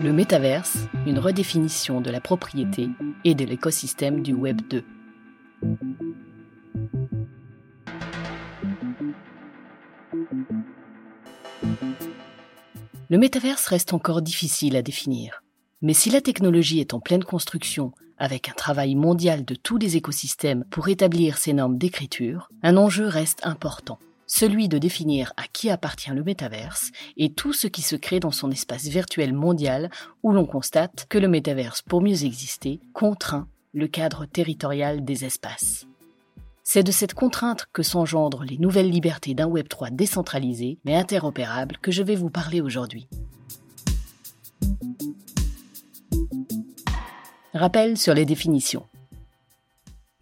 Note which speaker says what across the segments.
Speaker 1: Le métaverse, une redéfinition de la propriété et de l'écosystème du Web 2. Le métaverse reste encore difficile à définir. Mais si la technologie est en pleine construction, avec un travail mondial de tous les écosystèmes pour établir ces normes d'écriture, un enjeu reste important celui de définir à qui appartient le métaverse et tout ce qui se crée dans son espace virtuel mondial où l'on constate que le métaverse, pour mieux exister, contraint le cadre territorial des espaces. C'est de cette contrainte que s'engendrent les nouvelles libertés d'un Web3 décentralisé mais interopérable que je vais vous parler aujourd'hui. Rappel sur les définitions.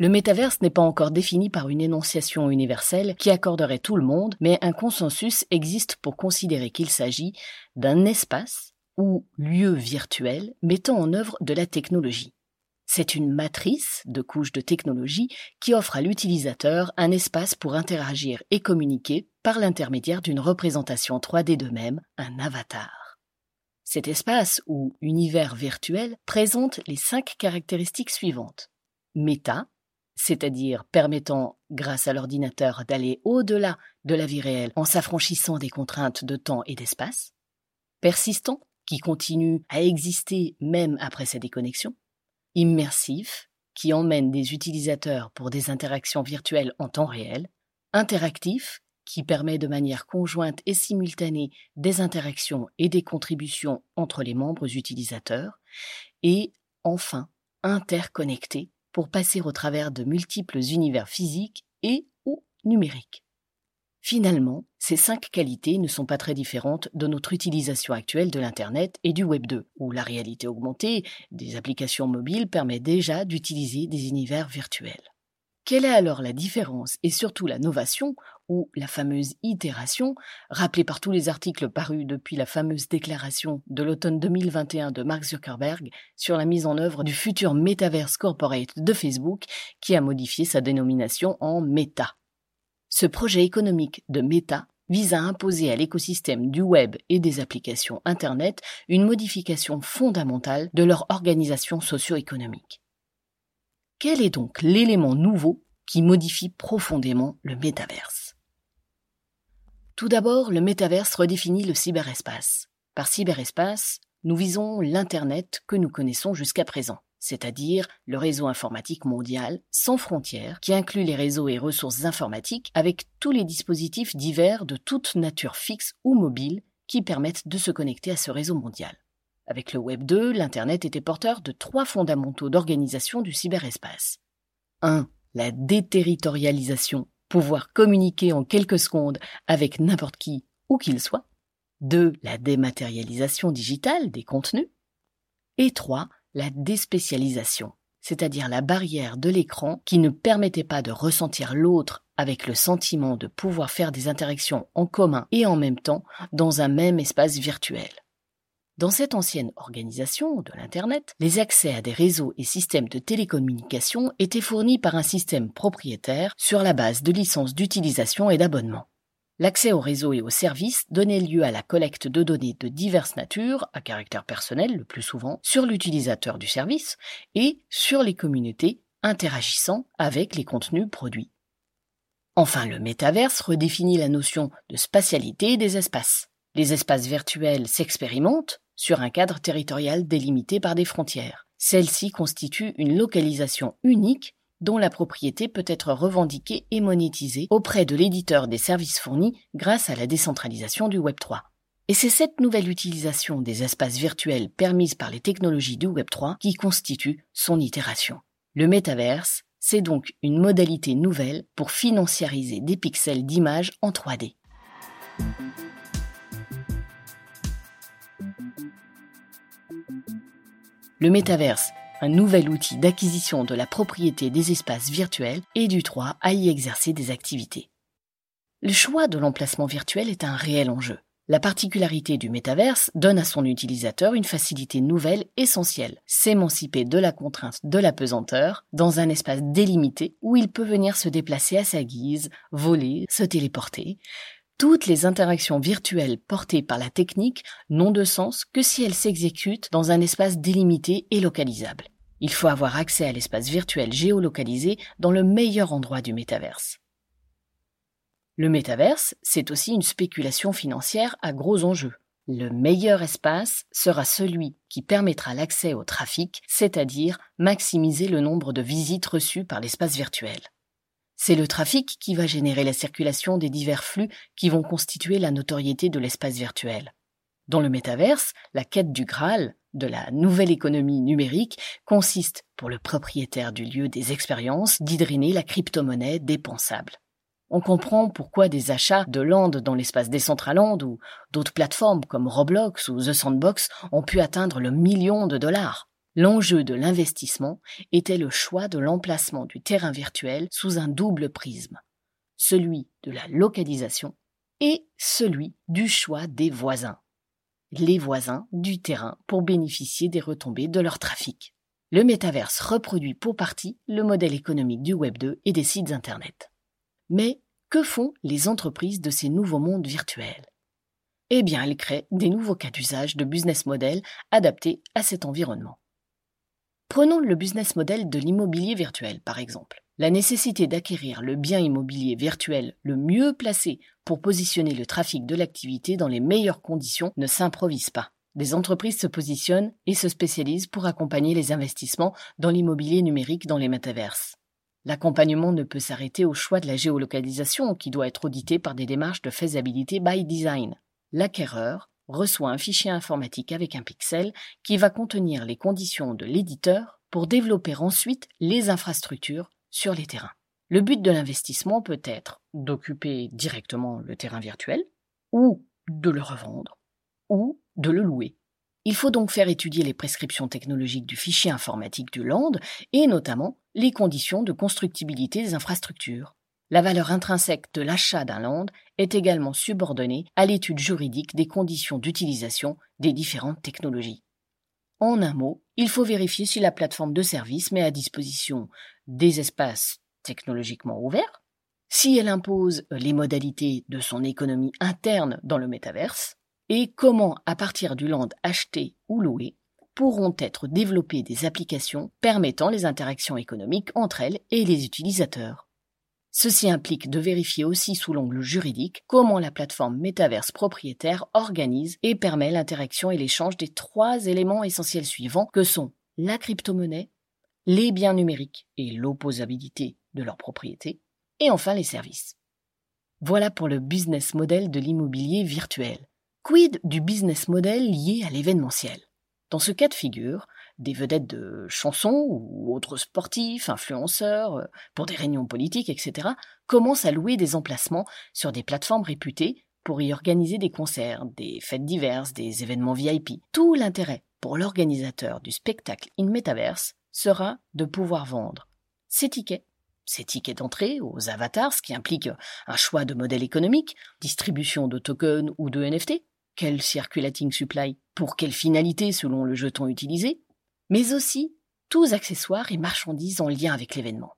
Speaker 1: Le métaverse n'est pas encore défini par une énonciation universelle qui accorderait tout le monde, mais un consensus existe pour considérer qu'il s'agit d'un espace ou lieu virtuel mettant en œuvre de la technologie. C'est une matrice de couches de technologie qui offre à l'utilisateur un espace pour interagir et communiquer par l'intermédiaire d'une représentation 3D de même, un avatar. Cet espace ou univers virtuel présente les cinq caractéristiques suivantes. Méta, c'est-à-dire permettant, grâce à l'ordinateur, d'aller au-delà de la vie réelle en s'affranchissant des contraintes de temps et d'espace, persistant, qui continue à exister même après sa déconnexion, immersif, qui emmène des utilisateurs pour des interactions virtuelles en temps réel, interactif, qui permet de manière conjointe et simultanée des interactions et des contributions entre les membres utilisateurs, et enfin interconnecté, pour passer au travers de multiples univers physiques et ou numériques. Finalement, ces cinq qualités ne sont pas très différentes de notre utilisation actuelle de l'Internet et du Web 2, où la réalité augmentée des applications mobiles permet déjà d'utiliser des univers virtuels. Quelle est alors la différence et surtout la novation, ou la fameuse itération, rappelée par tous les articles parus depuis la fameuse déclaration de l'automne 2021 de Mark Zuckerberg sur la mise en œuvre du futur Metaverse Corporate de Facebook, qui a modifié sa dénomination en Meta. Ce projet économique de Meta vise à imposer à l'écosystème du web et des applications Internet une modification fondamentale de leur organisation socio-économique. Quel est donc l'élément nouveau qui modifie profondément le métaverse? Tout d'abord, le métaverse redéfinit le cyberespace. Par cyberespace, nous visons l'Internet que nous connaissons jusqu'à présent, c'est-à-dire le réseau informatique mondial sans frontières qui inclut les réseaux et ressources informatiques avec tous les dispositifs divers de toute nature fixe ou mobile qui permettent de se connecter à ce réseau mondial. Avec le Web 2, l'Internet était porteur de trois fondamentaux d'organisation du cyberespace. 1. La déterritorialisation, pouvoir communiquer en quelques secondes avec n'importe qui, où qu'il soit. 2. La dématérialisation digitale des contenus. Et 3. La déspécialisation, c'est-à-dire la barrière de l'écran qui ne permettait pas de ressentir l'autre avec le sentiment de pouvoir faire des interactions en commun et en même temps dans un même espace virtuel. Dans cette ancienne organisation de l'Internet, les accès à des réseaux et systèmes de télécommunication étaient fournis par un système propriétaire sur la base de licences d'utilisation et d'abonnement. L'accès aux réseaux et aux services donnait lieu à la collecte de données de diverses natures, à caractère personnel le plus souvent, sur l'utilisateur du service et sur les communautés interagissant avec les contenus produits. Enfin, le métaverse redéfinit la notion de spatialité des espaces. Les espaces virtuels s'expérimentent, sur un cadre territorial délimité par des frontières. Celle-ci constitue une localisation unique dont la propriété peut être revendiquée et monétisée auprès de l'éditeur des services fournis grâce à la décentralisation du Web3. Et c'est cette nouvelle utilisation des espaces virtuels permise par les technologies du Web3 qui constitue son itération. Le métaverse, c'est donc une modalité nouvelle pour financiariser des pixels d'images en 3D. Le métaverse, un nouvel outil d'acquisition de la propriété des espaces virtuels et du droit à y exercer des activités. Le choix de l'emplacement virtuel est un réel enjeu. La particularité du métaverse donne à son utilisateur une facilité nouvelle essentielle, s'émanciper de la contrainte de la pesanteur dans un espace délimité où il peut venir se déplacer à sa guise, voler, se téléporter. Toutes les interactions virtuelles portées par la technique n'ont de sens que si elles s'exécutent dans un espace délimité et localisable. Il faut avoir accès à l'espace virtuel géolocalisé dans le meilleur endroit du métaverse. Le métaverse, c'est aussi une spéculation financière à gros enjeux. Le meilleur espace sera celui qui permettra l'accès au trafic, c'est-à-dire maximiser le nombre de visites reçues par l'espace virtuel. C'est le trafic qui va générer la circulation des divers flux qui vont constituer la notoriété de l'espace virtuel. Dans le métaverse, la quête du Graal, de la nouvelle économie numérique, consiste, pour le propriétaire du lieu des expériences, d'hydriner la crypto-monnaie dépensable. On comprend pourquoi des achats de land dans l'espace Decentraland ou d'autres plateformes comme Roblox ou The Sandbox ont pu atteindre le million de dollars. L'enjeu de l'investissement était le choix de l'emplacement du terrain virtuel sous un double prisme, celui de la localisation et celui du choix des voisins. Les voisins du terrain pour bénéficier des retombées de leur trafic. Le métaverse reproduit pour partie le modèle économique du Web 2 et des sites Internet. Mais que font les entreprises de ces nouveaux mondes virtuels? Eh bien, elles créent des nouveaux cas d'usage de business model adaptés à cet environnement. Prenons le business model de l'immobilier virtuel, par exemple. La nécessité d'acquérir le bien immobilier virtuel le mieux placé pour positionner le trafic de l'activité dans les meilleures conditions ne s'improvise pas. Des entreprises se positionnent et se spécialisent pour accompagner les investissements dans l'immobilier numérique dans les métaverses. L'accompagnement ne peut s'arrêter au choix de la géolocalisation qui doit être audité par des démarches de faisabilité by design. L'acquéreur reçoit un fichier informatique avec un pixel qui va contenir les conditions de l'éditeur pour développer ensuite les infrastructures sur les terrains. Le but de l'investissement peut être d'occuper directement le terrain virtuel, ou de le revendre, ou de le louer. Il faut donc faire étudier les prescriptions technologiques du fichier informatique du land et notamment les conditions de constructibilité des infrastructures. La valeur intrinsèque de l'achat d'un land est également subordonnée à l'étude juridique des conditions d'utilisation des différentes technologies. En un mot, il faut vérifier si la plateforme de service met à disposition des espaces technologiquement ouverts, si elle impose les modalités de son économie interne dans le métaverse, et comment, à partir du land acheté ou loué, pourront être développées des applications permettant les interactions économiques entre elles et les utilisateurs. Ceci implique de vérifier aussi sous l'angle juridique comment la plateforme métaverse propriétaire organise et permet l'interaction et l'échange des trois éléments essentiels suivants que sont la crypto-monnaie, les biens numériques et l'opposabilité de leur propriété, et enfin les services. Voilà pour le business model de l'immobilier virtuel. Quid du business model lié à l'événementiel? Dans ce cas de figure, des vedettes de chansons ou autres sportifs, influenceurs, euh, pour des réunions politiques, etc., commencent à louer des emplacements sur des plateformes réputées pour y organiser des concerts, des fêtes diverses, des événements VIP. Tout l'intérêt pour l'organisateur du spectacle in Metaverse sera de pouvoir vendre ses tickets ces tickets d'entrée aux avatars, ce qui implique un choix de modèle économique, distribution de tokens ou de NFT, quel circulating supply Pour quelle finalité selon le jeton utilisé? Mais aussi tous accessoires et marchandises en lien avec l'événement.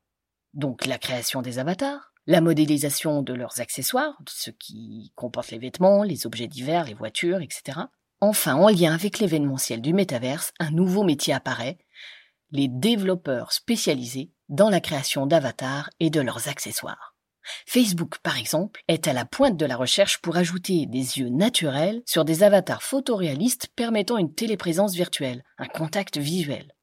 Speaker 1: Donc la création des avatars, la modélisation de leurs accessoires, ce qui comporte les vêtements, les objets divers, les voitures, etc. Enfin, en lien avec l'événementiel du métaverse, un nouveau métier apparaît, les développeurs spécialisés dans la création d'avatars et de leurs accessoires. Facebook, par exemple, est à la pointe de la recherche pour ajouter des yeux naturels sur des avatars photoréalistes permettant une téléprésence virtuelle, un contact visuel.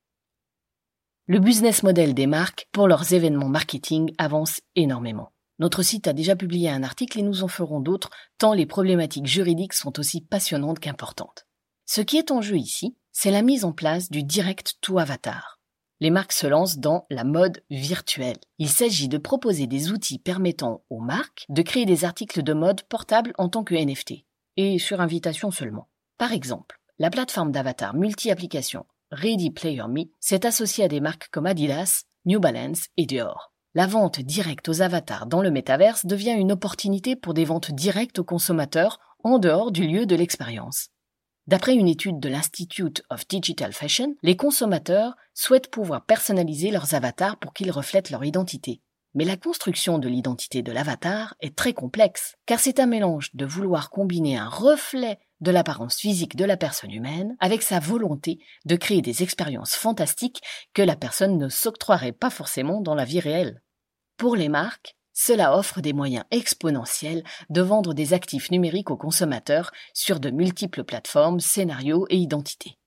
Speaker 1: Le business model des marques pour leurs événements marketing avance énormément. Notre site a déjà publié un article et nous en ferons d'autres, tant les problématiques juridiques sont aussi passionnantes qu'importantes. Ce qui est en jeu ici, c'est la mise en place du direct to avatar les marques se lancent dans la mode virtuelle. Il s'agit de proposer des outils permettant aux marques de créer des articles de mode portables en tant que NFT, et sur invitation seulement. Par exemple, la plateforme d'avatar multi-application Ready Player Me s'est associée à des marques comme Adidas, New Balance et Dior. La vente directe aux avatars dans le métaverse devient une opportunité pour des ventes directes aux consommateurs en dehors du lieu de l'expérience. D'après une étude de l'Institute of Digital Fashion, les consommateurs souhaitent pouvoir personnaliser leurs avatars pour qu'ils reflètent leur identité. Mais la construction de l'identité de l'avatar est très complexe, car c'est un mélange de vouloir combiner un reflet de l'apparence physique de la personne humaine avec sa volonté de créer des expériences fantastiques que la personne ne s'octroierait pas forcément dans la vie réelle. Pour les marques, cela offre des moyens exponentiels de vendre des actifs numériques aux consommateurs sur de multiples plateformes, scénarios et identités.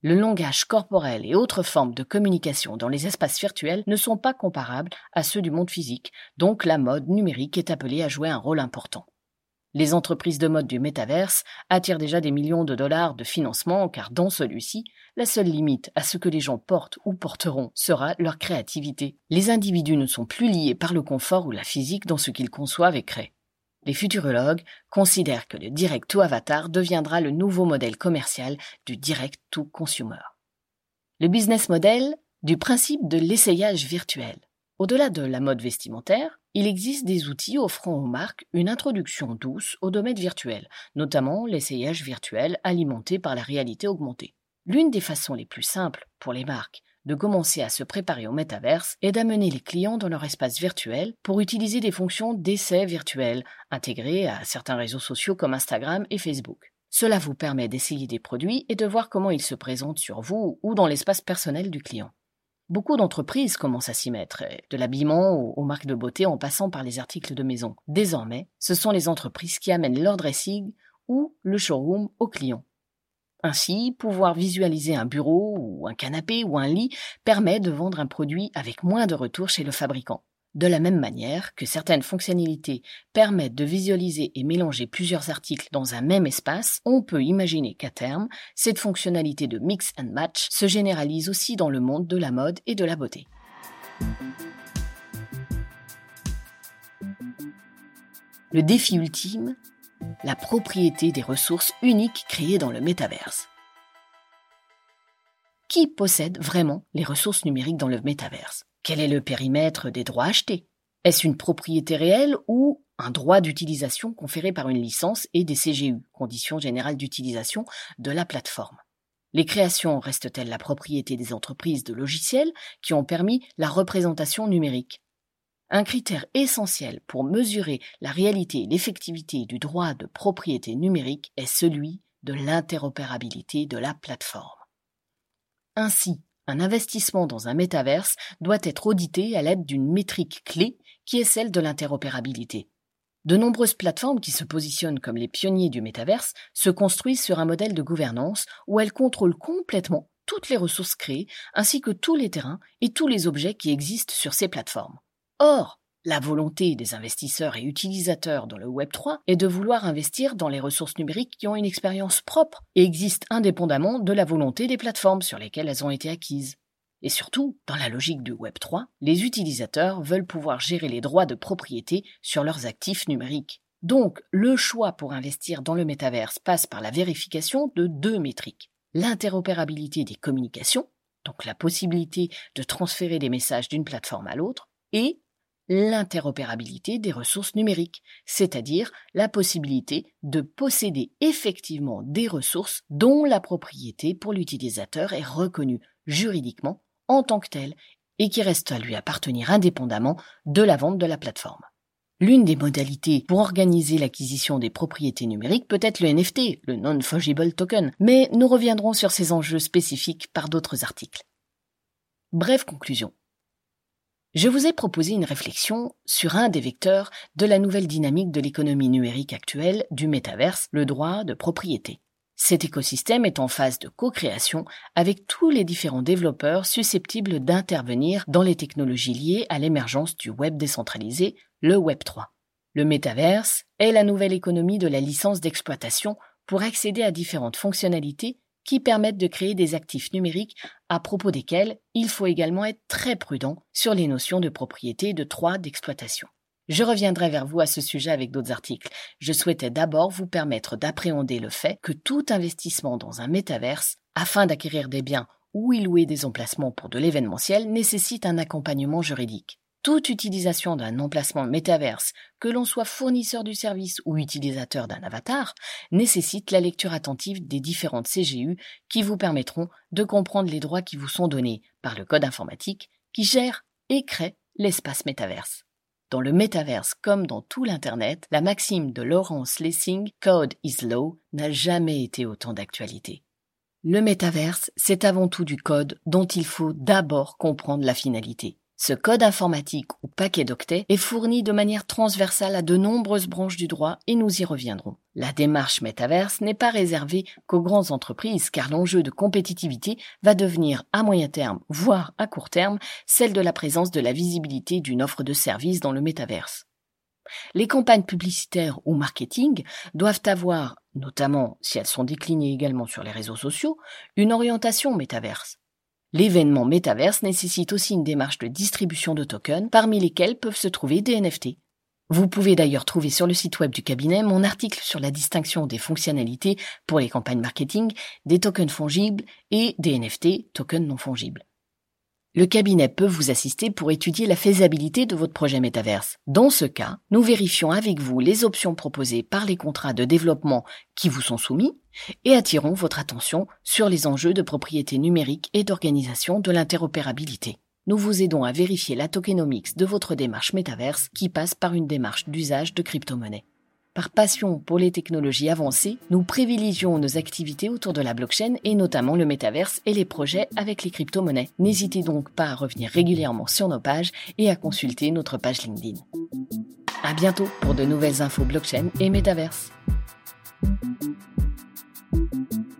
Speaker 1: Le langage corporel et autres formes de communication dans les espaces virtuels ne sont pas comparables à ceux du monde physique, donc la mode numérique est appelée à jouer un rôle important. Les entreprises de mode du métaverse attirent déjà des millions de dollars de financement car dans celui-ci, la seule limite à ce que les gens portent ou porteront sera leur créativité. Les individus ne sont plus liés par le confort ou la physique dans ce qu'ils conçoivent et créent. Les futurologues considèrent que le direct to avatar deviendra le nouveau modèle commercial du direct to consumer. Le business model du principe de l'essayage virtuel. Au-delà de la mode vestimentaire, il existe des outils offrant aux marques une introduction douce au domaine virtuel, notamment l'essayage virtuel alimenté par la réalité augmentée. L'une des façons les plus simples pour les marques de commencer à se préparer au métaverse est d'amener les clients dans leur espace virtuel pour utiliser des fonctions d'essai virtuel intégrées à certains réseaux sociaux comme Instagram et Facebook. Cela vous permet d'essayer des produits et de voir comment ils se présentent sur vous ou dans l'espace personnel du client. Beaucoup d'entreprises commencent à s'y mettre, de l'habillement aux marques de beauté en passant par les articles de maison. Désormais, ce sont les entreprises qui amènent leur dressing ou le showroom aux clients. Ainsi, pouvoir visualiser un bureau ou un canapé ou un lit permet de vendre un produit avec moins de retours chez le fabricant. De la même manière que certaines fonctionnalités permettent de visualiser et mélanger plusieurs articles dans un même espace, on peut imaginer qu'à terme, cette fonctionnalité de mix and match se généralise aussi dans le monde de la mode et de la beauté. Le défi ultime, la propriété des ressources uniques créées dans le métaverse. Qui possède vraiment les ressources numériques dans le métaverse? Quel est le périmètre des droits achetés? Est-ce une propriété réelle ou un droit d'utilisation conféré par une licence et des CGU, conditions générales d'utilisation de la plateforme? Les créations restent-elles la propriété des entreprises de logiciels qui ont permis la représentation numérique? Un critère essentiel pour mesurer la réalité et l'effectivité du droit de propriété numérique est celui de l'interopérabilité de la plateforme. Ainsi, un investissement dans un métaverse doit être audité à l'aide d'une métrique clé qui est celle de l'interopérabilité. De nombreuses plateformes qui se positionnent comme les pionniers du métaverse se construisent sur un modèle de gouvernance où elles contrôlent complètement toutes les ressources créées ainsi que tous les terrains et tous les objets qui existent sur ces plateformes. Or, la volonté des investisseurs et utilisateurs dans le Web3 est de vouloir investir dans les ressources numériques qui ont une expérience propre et existent indépendamment de la volonté des plateformes sur lesquelles elles ont été acquises. Et surtout, dans la logique du Web3, les utilisateurs veulent pouvoir gérer les droits de propriété sur leurs actifs numériques. Donc, le choix pour investir dans le métaverse passe par la vérification de deux métriques. L'interopérabilité des communications, donc la possibilité de transférer des messages d'une plateforme à l'autre, et l'interopérabilité des ressources numériques, c'est-à-dire la possibilité de posséder effectivement des ressources dont la propriété pour l'utilisateur est reconnue juridiquement en tant que telle et qui reste à lui appartenir indépendamment de la vente de la plateforme. L'une des modalités pour organiser l'acquisition des propriétés numériques peut être le NFT, le Non-Fungible Token, mais nous reviendrons sur ces enjeux spécifiques par d'autres articles. Bref conclusion. Je vous ai proposé une réflexion sur un des vecteurs de la nouvelle dynamique de l'économie numérique actuelle du métaverse, le droit de propriété. Cet écosystème est en phase de co-création avec tous les différents développeurs susceptibles d'intervenir dans les technologies liées à l'émergence du web décentralisé, le Web 3. Le métaverse est la nouvelle économie de la licence d'exploitation pour accéder à différentes fonctionnalités qui permettent de créer des actifs numériques à propos desquels il faut également être très prudent sur les notions de propriété et de droit d'exploitation. Je reviendrai vers vous à ce sujet avec d'autres articles. Je souhaitais d'abord vous permettre d'appréhender le fait que tout investissement dans un métaverse, afin d'acquérir des biens ou y louer des emplacements pour de l'événementiel, nécessite un accompagnement juridique. Toute utilisation d'un emplacement métaverse, que l'on soit fournisseur du service ou utilisateur d'un avatar, nécessite la lecture attentive des différentes CGU qui vous permettront de comprendre les droits qui vous sont donnés par le code informatique qui gère et crée l'espace métaverse. Dans le métaverse comme dans tout l'Internet, la maxime de Lawrence Lessing, Code is Law, n'a jamais été autant d'actualité. Le métaverse, c'est avant tout du code dont il faut d'abord comprendre la finalité. Ce code informatique ou paquet d'octets est fourni de manière transversale à de nombreuses branches du droit et nous y reviendrons. La démarche métaverse n'est pas réservée qu'aux grandes entreprises car l'enjeu de compétitivité va devenir à moyen terme, voire à court terme, celle de la présence de la visibilité d'une offre de service dans le métaverse. Les campagnes publicitaires ou marketing doivent avoir, notamment si elles sont déclinées également sur les réseaux sociaux, une orientation métaverse. L'événement Metaverse nécessite aussi une démarche de distribution de tokens, parmi lesquels peuvent se trouver des NFT. Vous pouvez d'ailleurs trouver sur le site web du cabinet mon article sur la distinction des fonctionnalités pour les campagnes marketing, des tokens fongibles et des NFT, tokens non fongibles. Le cabinet peut vous assister pour étudier la faisabilité de votre projet métaverse. Dans ce cas, nous vérifions avec vous les options proposées par les contrats de développement qui vous sont soumis et attirons votre attention sur les enjeux de propriété numérique et d'organisation de l'interopérabilité. Nous vous aidons à vérifier la tokenomics de votre démarche métaverse qui passe par une démarche d'usage de crypto-monnaie. Par passion pour les technologies avancées, nous privilégions nos activités autour de la blockchain et notamment le métaverse et les projets avec les crypto-monnaies. N'hésitez donc pas à revenir régulièrement sur nos pages et à consulter notre page LinkedIn. À bientôt pour de nouvelles infos blockchain et métaverse. Thank you.